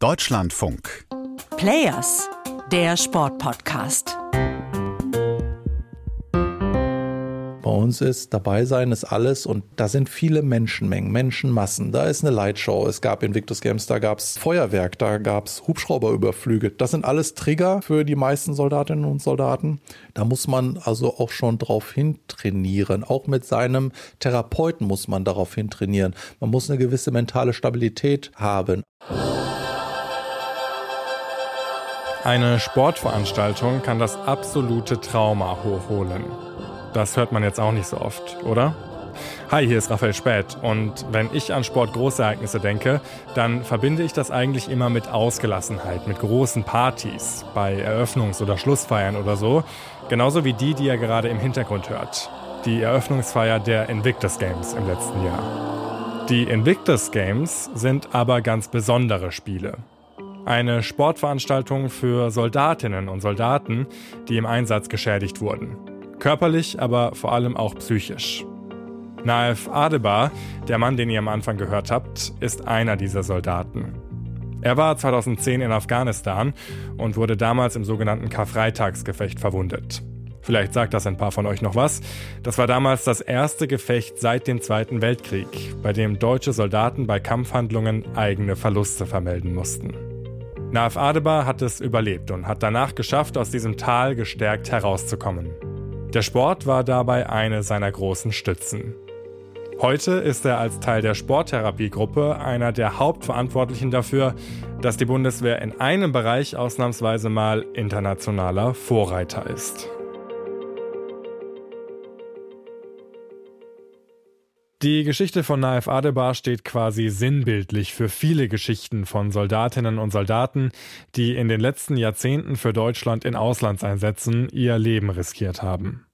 Deutschlandfunk. Players, der Sportpodcast. Bei uns ist dabei sein ist alles und da sind viele Menschenmengen, Menschenmassen. Da ist eine Lightshow. Es gab Invictus Games, da gab es Feuerwerk, da gab es Hubschrauberüberflüge. Das sind alles Trigger für die meisten Soldatinnen und Soldaten. Da muss man also auch schon drauf hin trainieren. Auch mit seinem Therapeuten muss man darauf hin trainieren. Man muss eine gewisse mentale Stabilität haben. Eine Sportveranstaltung kann das absolute Trauma hochholen. Das hört man jetzt auch nicht so oft, oder? Hi, hier ist Raphael Späth und wenn ich an Sportgroßereignisse denke, dann verbinde ich das eigentlich immer mit Ausgelassenheit, mit großen Partys, bei Eröffnungs- oder Schlussfeiern oder so, genauso wie die, die ihr gerade im Hintergrund hört. Die Eröffnungsfeier der Invictus Games im letzten Jahr. Die Invictus Games sind aber ganz besondere Spiele. Eine Sportveranstaltung für Soldatinnen und Soldaten, die im Einsatz geschädigt wurden. Körperlich, aber vor allem auch psychisch. Naif Adebar, der Mann, den ihr am Anfang gehört habt, ist einer dieser Soldaten. Er war 2010 in Afghanistan und wurde damals im sogenannten Karfreitagsgefecht verwundet. Vielleicht sagt das ein paar von euch noch was. Das war damals das erste Gefecht seit dem Zweiten Weltkrieg, bei dem deutsche Soldaten bei Kampfhandlungen eigene Verluste vermelden mussten. Naif Adebar hat es überlebt und hat danach geschafft, aus diesem Tal gestärkt herauszukommen. Der Sport war dabei eine seiner großen Stützen. Heute ist er als Teil der Sporttherapiegruppe einer der Hauptverantwortlichen dafür, dass die Bundeswehr in einem Bereich ausnahmsweise mal internationaler Vorreiter ist. Die Geschichte von Naif Adebar steht quasi sinnbildlich für viele Geschichten von Soldatinnen und Soldaten, die in den letzten Jahrzehnten für Deutschland in Auslandseinsätzen ihr Leben riskiert haben.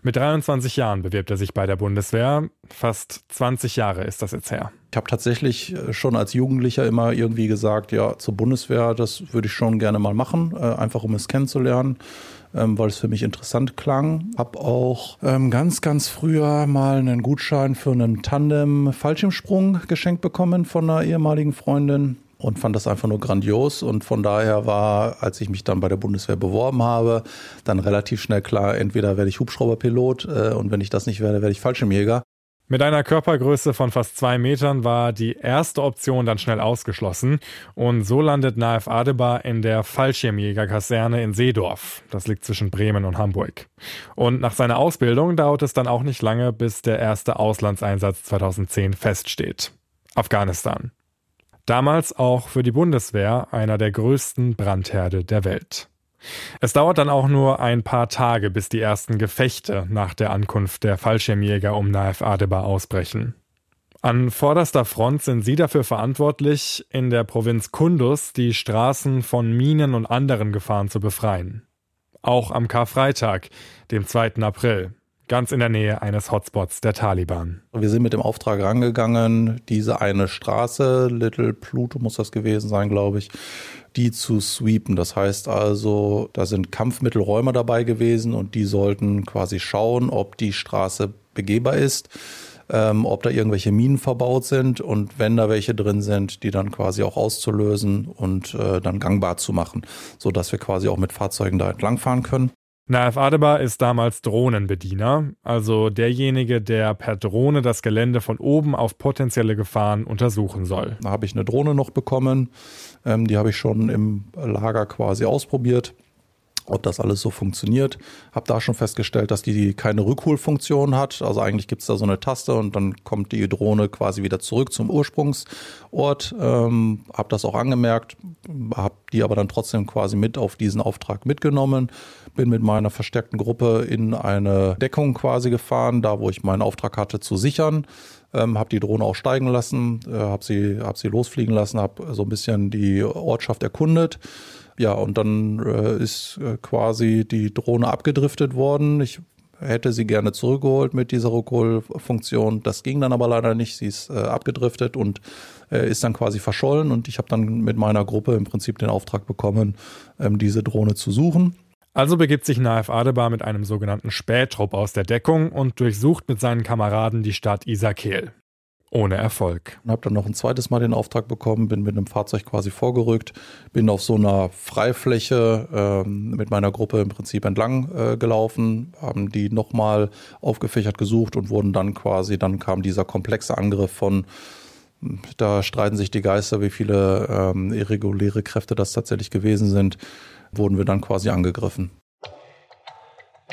Mit 23 Jahren bewirbt er sich bei der Bundeswehr. Fast 20 Jahre ist das jetzt her. Ich habe tatsächlich äh, schon als Jugendlicher immer irgendwie gesagt, ja, zur Bundeswehr, das würde ich schon gerne mal machen, äh, einfach um es kennenzulernen ähm, weil es für mich interessant klang. Habe auch ähm, ganz, ganz früher mal einen Gutschein für einen Tandem-Fallschirmsprung geschenkt bekommen von einer ehemaligen Freundin und fand das einfach nur grandios. Und von daher war, als ich mich dann bei der Bundeswehr beworben habe, dann relativ schnell klar, entweder werde ich Hubschrauberpilot äh, und wenn ich das nicht werde, werde ich Fallschirmjäger. Mit einer Körpergröße von fast zwei Metern war die erste Option dann schnell ausgeschlossen und so landet Naif Adebar in der Fallschirmjägerkaserne in Seedorf. Das liegt zwischen Bremen und Hamburg. Und nach seiner Ausbildung dauert es dann auch nicht lange, bis der erste Auslandseinsatz 2010 feststeht. Afghanistan. Damals auch für die Bundeswehr einer der größten Brandherde der Welt. Es dauert dann auch nur ein paar Tage, bis die ersten Gefechte nach der Ankunft der Fallschirmjäger um Naif Adebar ausbrechen. An vorderster Front sind sie dafür verantwortlich, in der Provinz Kunduz die Straßen von Minen und anderen Gefahren zu befreien. Auch am Karfreitag, dem 2. April, ganz in der Nähe eines Hotspots der Taliban. Wir sind mit dem Auftrag rangegangen, diese eine Straße, Little Pluto muss das gewesen sein, glaube ich, die zu sweepen. Das heißt also, da sind Kampfmittelräumer dabei gewesen und die sollten quasi schauen, ob die Straße begehbar ist. Ähm, ob da irgendwelche Minen verbaut sind und wenn da welche drin sind, die dann quasi auch auszulösen und äh, dann gangbar zu machen, sodass wir quasi auch mit Fahrzeugen da entlangfahren können. Naif Adebar ist damals Drohnenbediener, also derjenige, der per Drohne das Gelände von oben auf potenzielle Gefahren untersuchen soll. Da habe ich eine Drohne noch bekommen, ähm, die habe ich schon im Lager quasi ausprobiert ob das alles so funktioniert. Habe da schon festgestellt, dass die keine Rückholfunktion hat. Also eigentlich gibt es da so eine Taste und dann kommt die Drohne quasi wieder zurück zum Ursprungsort. Ähm, habe das auch angemerkt, habe die aber dann trotzdem quasi mit auf diesen Auftrag mitgenommen. Bin mit meiner verstärkten Gruppe in eine Deckung quasi gefahren, da wo ich meinen Auftrag hatte zu sichern. Ähm, habe die Drohne auch steigen lassen, äh, habe sie, hab sie losfliegen lassen, habe so ein bisschen die Ortschaft erkundet ja, und dann äh, ist äh, quasi die Drohne abgedriftet worden. Ich hätte sie gerne zurückgeholt mit dieser Rückholfunktion. Das ging dann aber leider nicht. Sie ist äh, abgedriftet und äh, ist dann quasi verschollen. Und ich habe dann mit meiner Gruppe im Prinzip den Auftrag bekommen, ähm, diese Drohne zu suchen. Also begibt sich Naif Adebar mit einem sogenannten Spähtrupp aus der Deckung und durchsucht mit seinen Kameraden die Stadt Isakel. Ohne Erfolg. Und habe dann noch ein zweites Mal den Auftrag bekommen, bin mit einem Fahrzeug quasi vorgerückt, bin auf so einer Freifläche ähm, mit meiner Gruppe im Prinzip entlang äh, gelaufen, haben die nochmal aufgefächert gesucht und wurden dann quasi, dann kam dieser komplexe Angriff von da streiten sich die Geister, wie viele ähm, irreguläre Kräfte das tatsächlich gewesen sind, wurden wir dann quasi angegriffen.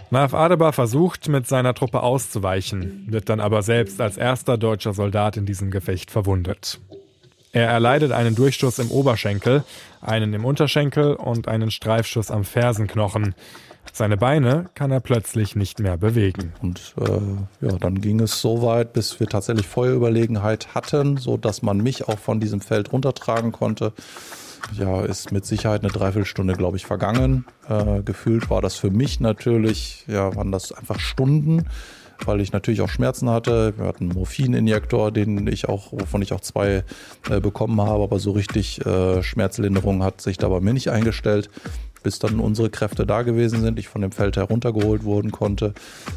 Naif Adebar versucht, mit seiner Truppe auszuweichen, wird dann aber selbst als erster deutscher Soldat in diesem Gefecht verwundet. Er erleidet einen Durchstoß im Oberschenkel, einen im Unterschenkel und einen Streifschuss am Fersenknochen. Seine Beine kann er plötzlich nicht mehr bewegen. Und äh, ja, dann ging es so weit, bis wir tatsächlich Feuerüberlegenheit hatten, so dass man mich auch von diesem Feld runtertragen konnte ja, ist mit Sicherheit eine Dreiviertelstunde, glaube ich, vergangen. Äh, gefühlt war das für mich natürlich, ja, waren das einfach Stunden, weil ich natürlich auch Schmerzen hatte. Wir hatten einen Morphininjektor, den ich auch, wovon ich auch zwei äh, bekommen habe, aber so richtig äh, Schmerzlinderung hat sich da bei mir nicht eingestellt bis dann unsere Kräfte da gewesen sind, ich von dem Feld heruntergeholt wurden konnte.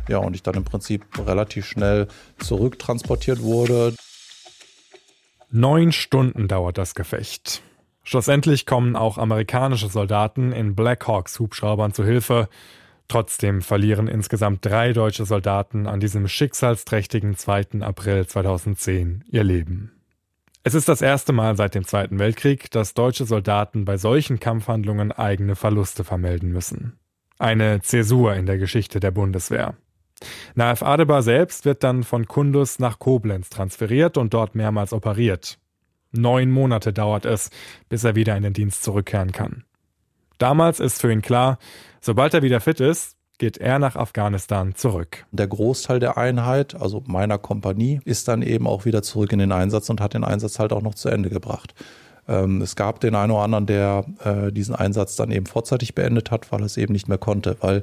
Ja, und ich dann im Prinzip relativ schnell zurücktransportiert wurde. Neun Stunden dauert das Gefecht. Schlussendlich kommen auch amerikanische Soldaten in Blackhawks Hubschraubern zu Hilfe. Trotzdem verlieren insgesamt drei deutsche Soldaten an diesem schicksalsträchtigen 2. April 2010 ihr Leben. Es ist das erste Mal seit dem Zweiten Weltkrieg, dass deutsche Soldaten bei solchen Kampfhandlungen eigene Verluste vermelden müssen. Eine Zäsur in der Geschichte der Bundeswehr. Naif Adebar selbst wird dann von Kundus nach Koblenz transferiert und dort mehrmals operiert. Neun Monate dauert es, bis er wieder in den Dienst zurückkehren kann. Damals ist für ihn klar, sobald er wieder fit ist, geht er nach Afghanistan zurück. Der Großteil der Einheit, also meiner Kompanie, ist dann eben auch wieder zurück in den Einsatz und hat den Einsatz halt auch noch zu Ende gebracht. Ähm, es gab den einen oder anderen, der äh, diesen Einsatz dann eben vorzeitig beendet hat, weil er es eben nicht mehr konnte. Weil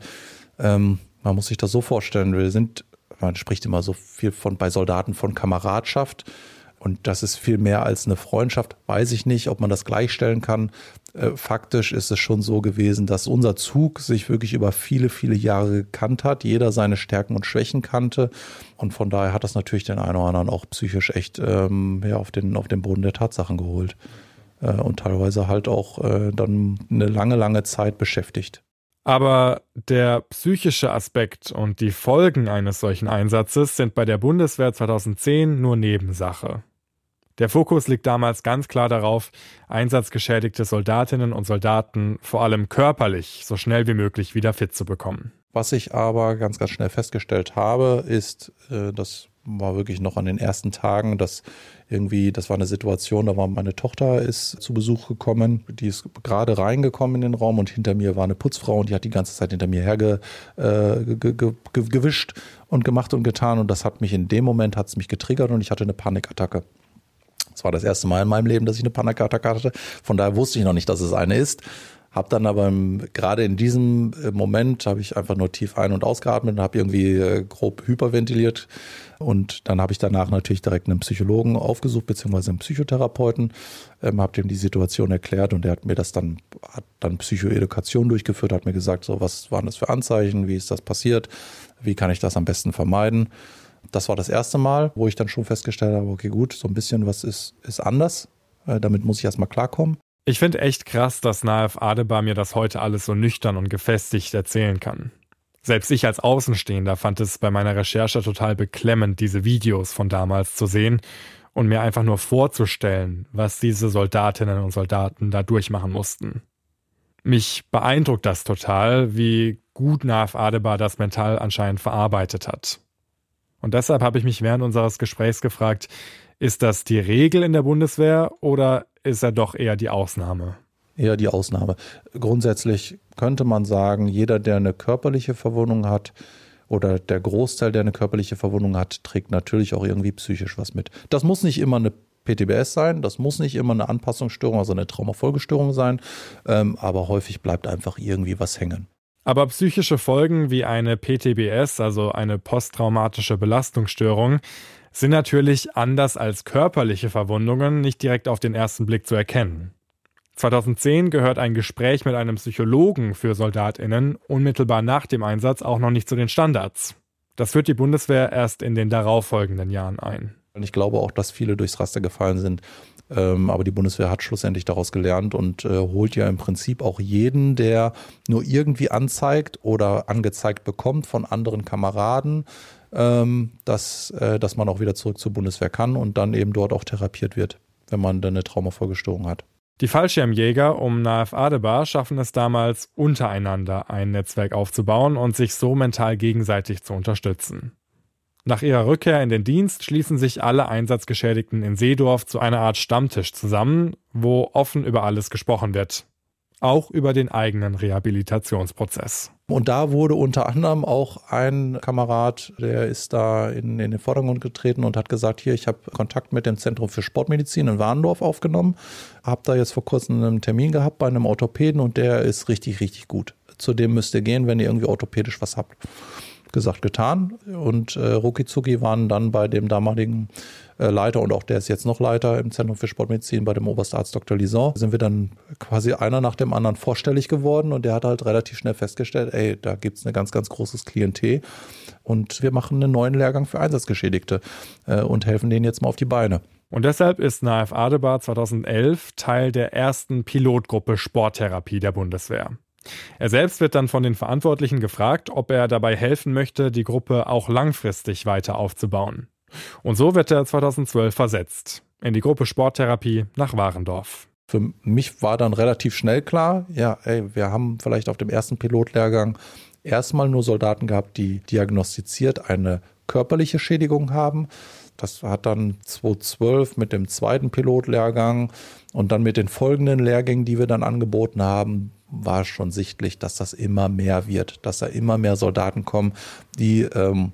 ähm, man muss sich das so vorstellen, wir sind, man spricht immer so viel von bei Soldaten von Kameradschaft. Und das ist viel mehr als eine Freundschaft. Weiß ich nicht, ob man das gleichstellen kann. Äh, faktisch ist es schon so gewesen, dass unser Zug sich wirklich über viele, viele Jahre gekannt hat. Jeder seine Stärken und Schwächen kannte. Und von daher hat das natürlich den einen oder anderen auch psychisch echt ähm, ja, auf, den, auf den Boden der Tatsachen geholt. Äh, und teilweise halt auch äh, dann eine lange, lange Zeit beschäftigt. Aber der psychische Aspekt und die Folgen eines solchen Einsatzes sind bei der Bundeswehr 2010 nur Nebensache. Der Fokus liegt damals ganz klar darauf, einsatzgeschädigte Soldatinnen und Soldaten vor allem körperlich so schnell wie möglich wieder fit zu bekommen. Was ich aber ganz, ganz schnell festgestellt habe, ist, äh, das war wirklich noch an den ersten Tagen, dass irgendwie, das war eine Situation, da war meine Tochter ist zu Besuch gekommen, die ist gerade reingekommen in den Raum und hinter mir war eine Putzfrau und die hat die ganze Zeit hinter mir hergewischt äh, und gemacht und getan und das hat mich in dem Moment, hat es mich getriggert und ich hatte eine Panikattacke. Es war das erste Mal in meinem Leben, dass ich eine Panikattacke hatte. Von daher wusste ich noch nicht, dass es eine ist. Hab dann aber gerade in diesem äh, Moment habe ich einfach nur tief ein- und ausgeatmet und habe irgendwie äh, grob hyperventiliert. Und dann habe ich danach natürlich direkt einen Psychologen aufgesucht, beziehungsweise einen Psychotherapeuten, ähm, habe dem die Situation erklärt und der hat mir das dann, hat dann Psychoedukation durchgeführt, hat mir gesagt, so was waren das für Anzeichen, wie ist das passiert, wie kann ich das am besten vermeiden. Das war das erste Mal, wo ich dann schon festgestellt habe, okay, gut, so ein bisschen was ist, ist anders. Äh, damit muss ich erstmal klarkommen. Ich finde echt krass, dass Naif Adebar mir das heute alles so nüchtern und gefestigt erzählen kann. Selbst ich als Außenstehender fand es bei meiner Recherche total beklemmend, diese Videos von damals zu sehen und mir einfach nur vorzustellen, was diese Soldatinnen und Soldaten da durchmachen mussten. Mich beeindruckt das total, wie gut Naif Adebar das mental anscheinend verarbeitet hat. Und deshalb habe ich mich während unseres Gesprächs gefragt, ist das die Regel in der Bundeswehr oder ist er doch eher die Ausnahme? Eher die Ausnahme. Grundsätzlich könnte man sagen, jeder, der eine körperliche Verwundung hat, oder der Großteil, der eine körperliche Verwundung hat, trägt natürlich auch irgendwie psychisch was mit. Das muss nicht immer eine PTBS sein, das muss nicht immer eine Anpassungsstörung, also eine Traumafolgestörung sein, ähm, aber häufig bleibt einfach irgendwie was hängen. Aber psychische Folgen wie eine PTBS, also eine posttraumatische Belastungsstörung, sind natürlich anders als körperliche Verwundungen nicht direkt auf den ersten Blick zu erkennen. 2010 gehört ein Gespräch mit einem Psychologen für Soldatinnen unmittelbar nach dem Einsatz auch noch nicht zu den Standards. Das führt die Bundeswehr erst in den darauffolgenden Jahren ein. Ich glaube auch, dass viele durchs Raster gefallen sind. Ähm, aber die Bundeswehr hat schlussendlich daraus gelernt und äh, holt ja im Prinzip auch jeden, der nur irgendwie anzeigt oder angezeigt bekommt von anderen Kameraden, ähm, dass, äh, dass man auch wieder zurück zur Bundeswehr kann und dann eben dort auch therapiert wird, wenn man dann eine Traumafolgestörung hat. Die Fallschirmjäger um Naif Adebar schaffen es damals, untereinander ein Netzwerk aufzubauen und sich so mental gegenseitig zu unterstützen. Nach ihrer Rückkehr in den Dienst schließen sich alle Einsatzgeschädigten in Seedorf zu einer Art Stammtisch zusammen, wo offen über alles gesprochen wird. Auch über den eigenen Rehabilitationsprozess. Und da wurde unter anderem auch ein Kamerad, der ist da in, in den Vordergrund getreten und hat gesagt, hier, ich habe Kontakt mit dem Zentrum für Sportmedizin in Warndorf aufgenommen, habe da jetzt vor kurzem einen Termin gehabt bei einem Orthopäden und der ist richtig, richtig gut. Zu dem müsst ihr gehen, wenn ihr irgendwie orthopädisch was habt gesagt, getan. Und äh, Rukizuki waren dann bei dem damaligen äh, Leiter und auch der ist jetzt noch Leiter im Zentrum für Sportmedizin bei dem Oberstarzt Dr. Lison. Sind wir dann quasi einer nach dem anderen vorstellig geworden und der hat halt relativ schnell festgestellt, ey, da gibt es ein ganz, ganz großes Klientel und wir machen einen neuen Lehrgang für Einsatzgeschädigte äh, und helfen denen jetzt mal auf die Beine. Und deshalb ist Naif Adebar 2011 Teil der ersten Pilotgruppe Sporttherapie der Bundeswehr. Er selbst wird dann von den Verantwortlichen gefragt, ob er dabei helfen möchte, die Gruppe auch langfristig weiter aufzubauen. Und so wird er 2012 versetzt in die Gruppe Sporttherapie nach Warendorf. Für mich war dann relativ schnell klar, ja, ey, wir haben vielleicht auf dem ersten Pilotlehrgang erstmal nur Soldaten gehabt, die diagnostiziert eine körperliche Schädigung haben. Das hat dann 2012 mit dem zweiten Pilotlehrgang und dann mit den folgenden Lehrgängen, die wir dann angeboten haben, war schon sichtlich, dass das immer mehr wird, dass da immer mehr Soldaten kommen, die ähm,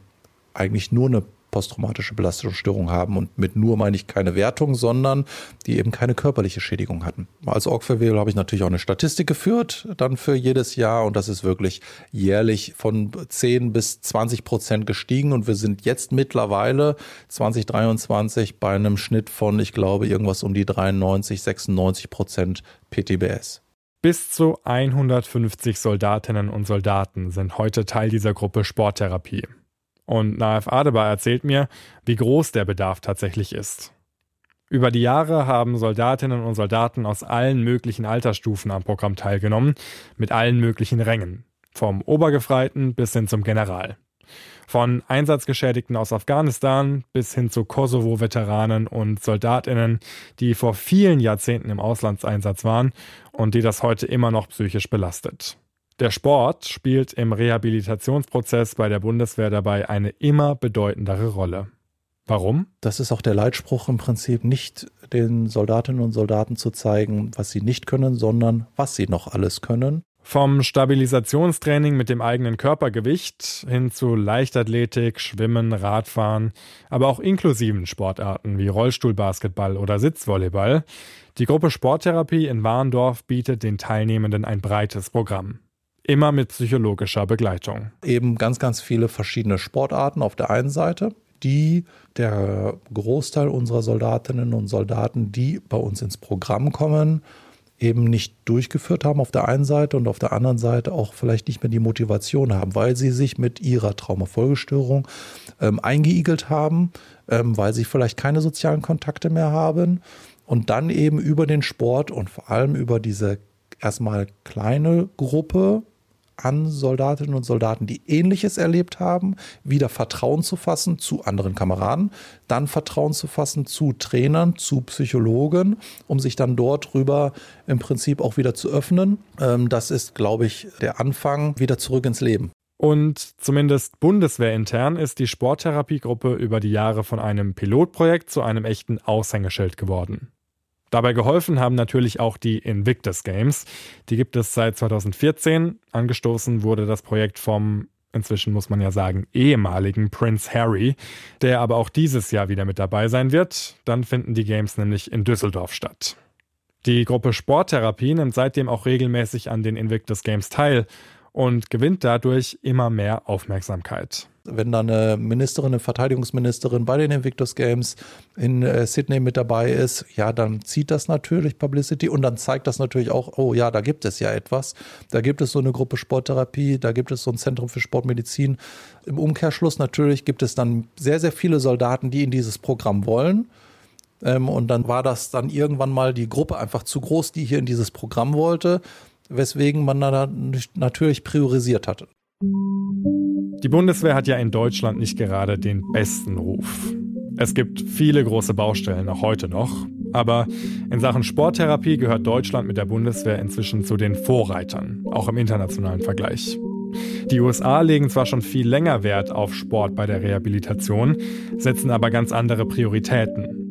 eigentlich nur eine posttraumatische Belastungsstörung haben. Und mit nur meine ich keine Wertung, sondern die eben keine körperliche Schädigung hatten. Als Org für habe ich natürlich auch eine Statistik geführt, dann für jedes Jahr. Und das ist wirklich jährlich von 10 bis 20 Prozent gestiegen. Und wir sind jetzt mittlerweile 2023 bei einem Schnitt von, ich glaube, irgendwas um die 93, 96 Prozent PTBS. Bis zu 150 Soldatinnen und Soldaten sind heute Teil dieser Gruppe Sporttherapie. Und Naif Adebar erzählt mir, wie groß der Bedarf tatsächlich ist. Über die Jahre haben Soldatinnen und Soldaten aus allen möglichen Altersstufen am Programm teilgenommen, mit allen möglichen Rängen, vom Obergefreiten bis hin zum General. Von Einsatzgeschädigten aus Afghanistan bis hin zu Kosovo-Veteranen und Soldatinnen, die vor vielen Jahrzehnten im Auslandseinsatz waren und die das heute immer noch psychisch belastet. Der Sport spielt im Rehabilitationsprozess bei der Bundeswehr dabei eine immer bedeutendere Rolle. Warum? Das ist auch der Leitspruch im Prinzip, nicht den Soldatinnen und Soldaten zu zeigen, was sie nicht können, sondern was sie noch alles können. Vom Stabilisationstraining mit dem eigenen Körpergewicht hin zu Leichtathletik, Schwimmen, Radfahren, aber auch inklusiven Sportarten wie Rollstuhlbasketball oder Sitzvolleyball. Die Gruppe Sporttherapie in Warndorf bietet den Teilnehmenden ein breites Programm. Immer mit psychologischer Begleitung. Eben ganz, ganz viele verschiedene Sportarten auf der einen Seite, die der Großteil unserer Soldatinnen und Soldaten, die bei uns ins Programm kommen, eben nicht durchgeführt haben auf der einen Seite und auf der anderen Seite auch vielleicht nicht mehr die Motivation haben, weil sie sich mit ihrer Traumafolgestörung ähm, eingeigelt haben, ähm, weil sie vielleicht keine sozialen Kontakte mehr haben und dann eben über den Sport und vor allem über diese erstmal kleine Gruppe an Soldatinnen und Soldaten, die Ähnliches erlebt haben, wieder Vertrauen zu fassen zu anderen Kameraden, dann Vertrauen zu fassen zu Trainern, zu Psychologen, um sich dann dort drüber im Prinzip auch wieder zu öffnen. Ähm, das ist, glaube ich, der Anfang wieder zurück ins Leben. Und zumindest bundeswehrintern ist die Sporttherapiegruppe über die Jahre von einem Pilotprojekt zu einem echten Aushängeschild geworden. Dabei geholfen haben natürlich auch die Invictus Games. Die gibt es seit 2014. Angestoßen wurde das Projekt vom inzwischen muss man ja sagen, ehemaligen Prince Harry, der aber auch dieses Jahr wieder mit dabei sein wird. Dann finden die Games nämlich in Düsseldorf statt. Die Gruppe Sporttherapie nimmt seitdem auch regelmäßig an den Invictus Games teil und gewinnt dadurch immer mehr Aufmerksamkeit. Wenn da eine Ministerin, eine Verteidigungsministerin bei den Invictus Games in äh, Sydney mit dabei ist, ja, dann zieht das natürlich Publicity und dann zeigt das natürlich auch, oh ja, da gibt es ja etwas. Da gibt es so eine Gruppe Sporttherapie, da gibt es so ein Zentrum für Sportmedizin. Im Umkehrschluss natürlich gibt es dann sehr, sehr viele Soldaten, die in dieses Programm wollen. Ähm, und dann war das dann irgendwann mal die Gruppe einfach zu groß, die hier in dieses Programm wollte, weswegen man dann natürlich priorisiert hatte. Die Bundeswehr hat ja in Deutschland nicht gerade den besten Ruf. Es gibt viele große Baustellen, auch heute noch. Aber in Sachen Sporttherapie gehört Deutschland mit der Bundeswehr inzwischen zu den Vorreitern, auch im internationalen Vergleich. Die USA legen zwar schon viel länger Wert auf Sport bei der Rehabilitation, setzen aber ganz andere Prioritäten.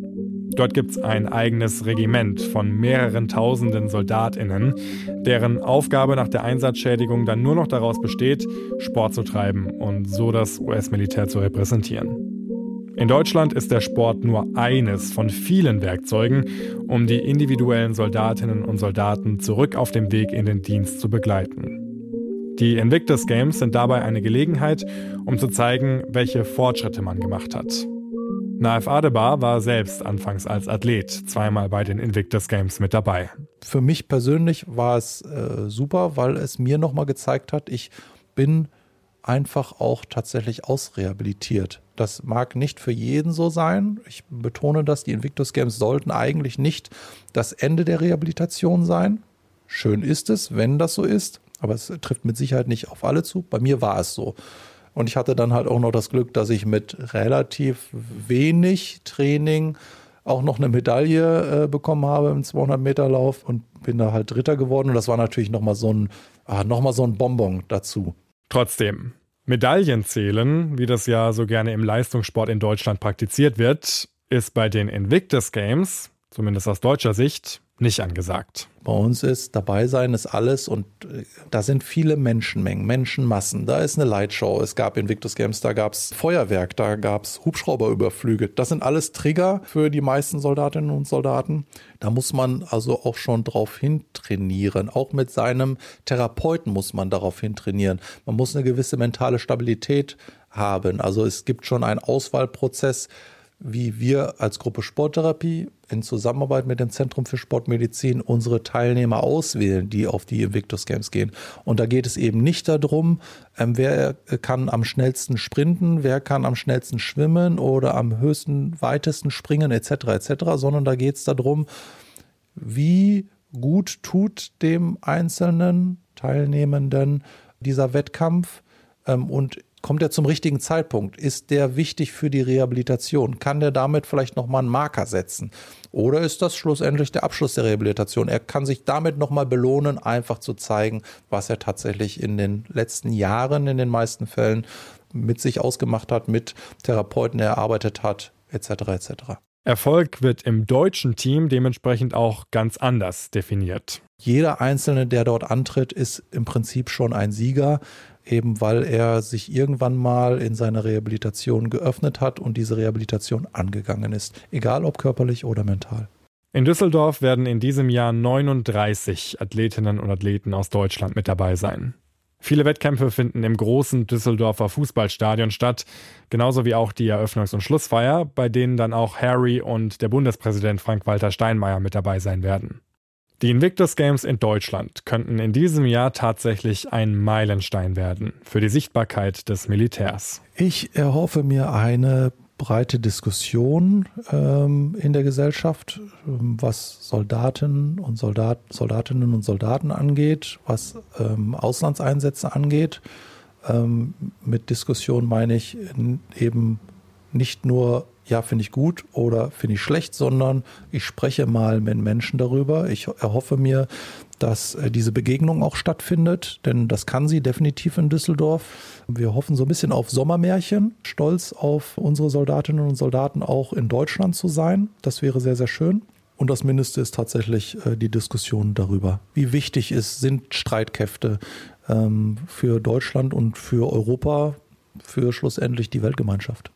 Dort gibt es ein eigenes Regiment von mehreren tausenden Soldatinnen, deren Aufgabe nach der Einsatzschädigung dann nur noch daraus besteht, Sport zu treiben und so das US-Militär zu repräsentieren. In Deutschland ist der Sport nur eines von vielen Werkzeugen, um die individuellen Soldatinnen und Soldaten zurück auf dem Weg in den Dienst zu begleiten. Die Invictus Games sind dabei eine Gelegenheit, um zu zeigen, welche Fortschritte man gemacht hat. Naif Adebar war selbst anfangs als Athlet zweimal bei den Invictus Games mit dabei. Für mich persönlich war es äh, super, weil es mir nochmal gezeigt hat, ich bin einfach auch tatsächlich ausrehabilitiert. Das mag nicht für jeden so sein. Ich betone das, die Invictus Games sollten eigentlich nicht das Ende der Rehabilitation sein. Schön ist es, wenn das so ist, aber es trifft mit Sicherheit nicht auf alle zu. Bei mir war es so. Und ich hatte dann halt auch noch das Glück, dass ich mit relativ wenig Training auch noch eine Medaille äh, bekommen habe im 200 Meter Lauf und bin da halt Dritter geworden. Und das war natürlich nochmal so ah, noch so ein Bonbon dazu. Trotzdem, Medaillen zählen, wie das ja so gerne im Leistungssport in Deutschland praktiziert wird, ist bei den Invictus Games, zumindest aus deutscher Sicht, nicht angesagt. Bei uns ist dabei sein ist alles und äh, da sind viele Menschenmengen, Menschenmassen. Da ist eine Lightshow. Es gab in Victus Games, da gab es Feuerwerk, da gab es Hubschrauberüberflüge. Das sind alles Trigger für die meisten Soldatinnen und Soldaten. Da muss man also auch schon drauf hin trainieren. Auch mit seinem Therapeuten muss man darauf hin trainieren. Man muss eine gewisse mentale Stabilität haben. Also es gibt schon einen Auswahlprozess wie wir als Gruppe Sporttherapie in Zusammenarbeit mit dem Zentrum für Sportmedizin unsere Teilnehmer auswählen, die auf die Invictus Games gehen. Und da geht es eben nicht darum, ähm, wer kann am schnellsten sprinten, wer kann am schnellsten schwimmen oder am höchsten, weitesten springen etc. etc., sondern da geht es darum, wie gut tut dem einzelnen Teilnehmenden dieser Wettkampf ähm, und Kommt er zum richtigen Zeitpunkt? Ist der wichtig für die Rehabilitation? Kann der damit vielleicht nochmal einen Marker setzen? Oder ist das schlussendlich der Abschluss der Rehabilitation? Er kann sich damit nochmal belohnen, einfach zu zeigen, was er tatsächlich in den letzten Jahren in den meisten Fällen mit sich ausgemacht hat, mit Therapeuten erarbeitet hat, etc. etc. Erfolg wird im deutschen Team dementsprechend auch ganz anders definiert. Jeder Einzelne, der dort antritt, ist im Prinzip schon ein Sieger eben weil er sich irgendwann mal in seiner Rehabilitation geöffnet hat und diese Rehabilitation angegangen ist, egal ob körperlich oder mental. In Düsseldorf werden in diesem Jahr 39 Athletinnen und Athleten aus Deutschland mit dabei sein. Viele Wettkämpfe finden im großen Düsseldorfer Fußballstadion statt, genauso wie auch die Eröffnungs- und Schlussfeier, bei denen dann auch Harry und der Bundespräsident Frank-Walter Steinmeier mit dabei sein werden. Die Invictus Games in Deutschland könnten in diesem Jahr tatsächlich ein Meilenstein werden für die Sichtbarkeit des Militärs. Ich erhoffe mir eine breite Diskussion ähm, in der Gesellschaft, ähm, was Soldaten und Soldat, Soldatinnen und Soldaten angeht, was ähm, Auslandseinsätze angeht. Ähm, mit Diskussion meine ich eben nicht nur ja, finde ich gut oder finde ich schlecht, sondern ich spreche mal mit Menschen darüber. Ich erhoffe mir, dass äh, diese Begegnung auch stattfindet, denn das kann sie definitiv in Düsseldorf. Wir hoffen so ein bisschen auf Sommermärchen, stolz auf unsere Soldatinnen und Soldaten auch in Deutschland zu sein. Das wäre sehr, sehr schön. Und das Mindeste ist tatsächlich äh, die Diskussion darüber, wie wichtig es sind Streitkräfte ähm, für Deutschland und für Europa, für schlussendlich die Weltgemeinschaft.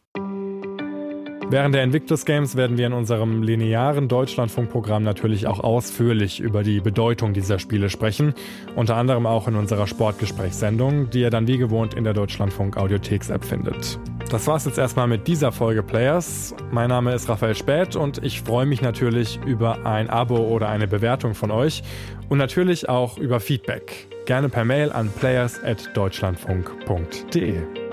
Während der Invictus Games werden wir in unserem linearen Deutschlandfunkprogramm natürlich auch ausführlich über die Bedeutung dieser Spiele sprechen, unter anderem auch in unserer Sportgesprächssendung, die ihr dann wie gewohnt in der Deutschlandfunk Audiotheks-App findet. Das war's jetzt erstmal mit dieser Folge Players. Mein Name ist Raphael Späth und ich freue mich natürlich über ein Abo oder eine Bewertung von euch und natürlich auch über Feedback. Gerne per Mail an players@deutschlandfunk.de.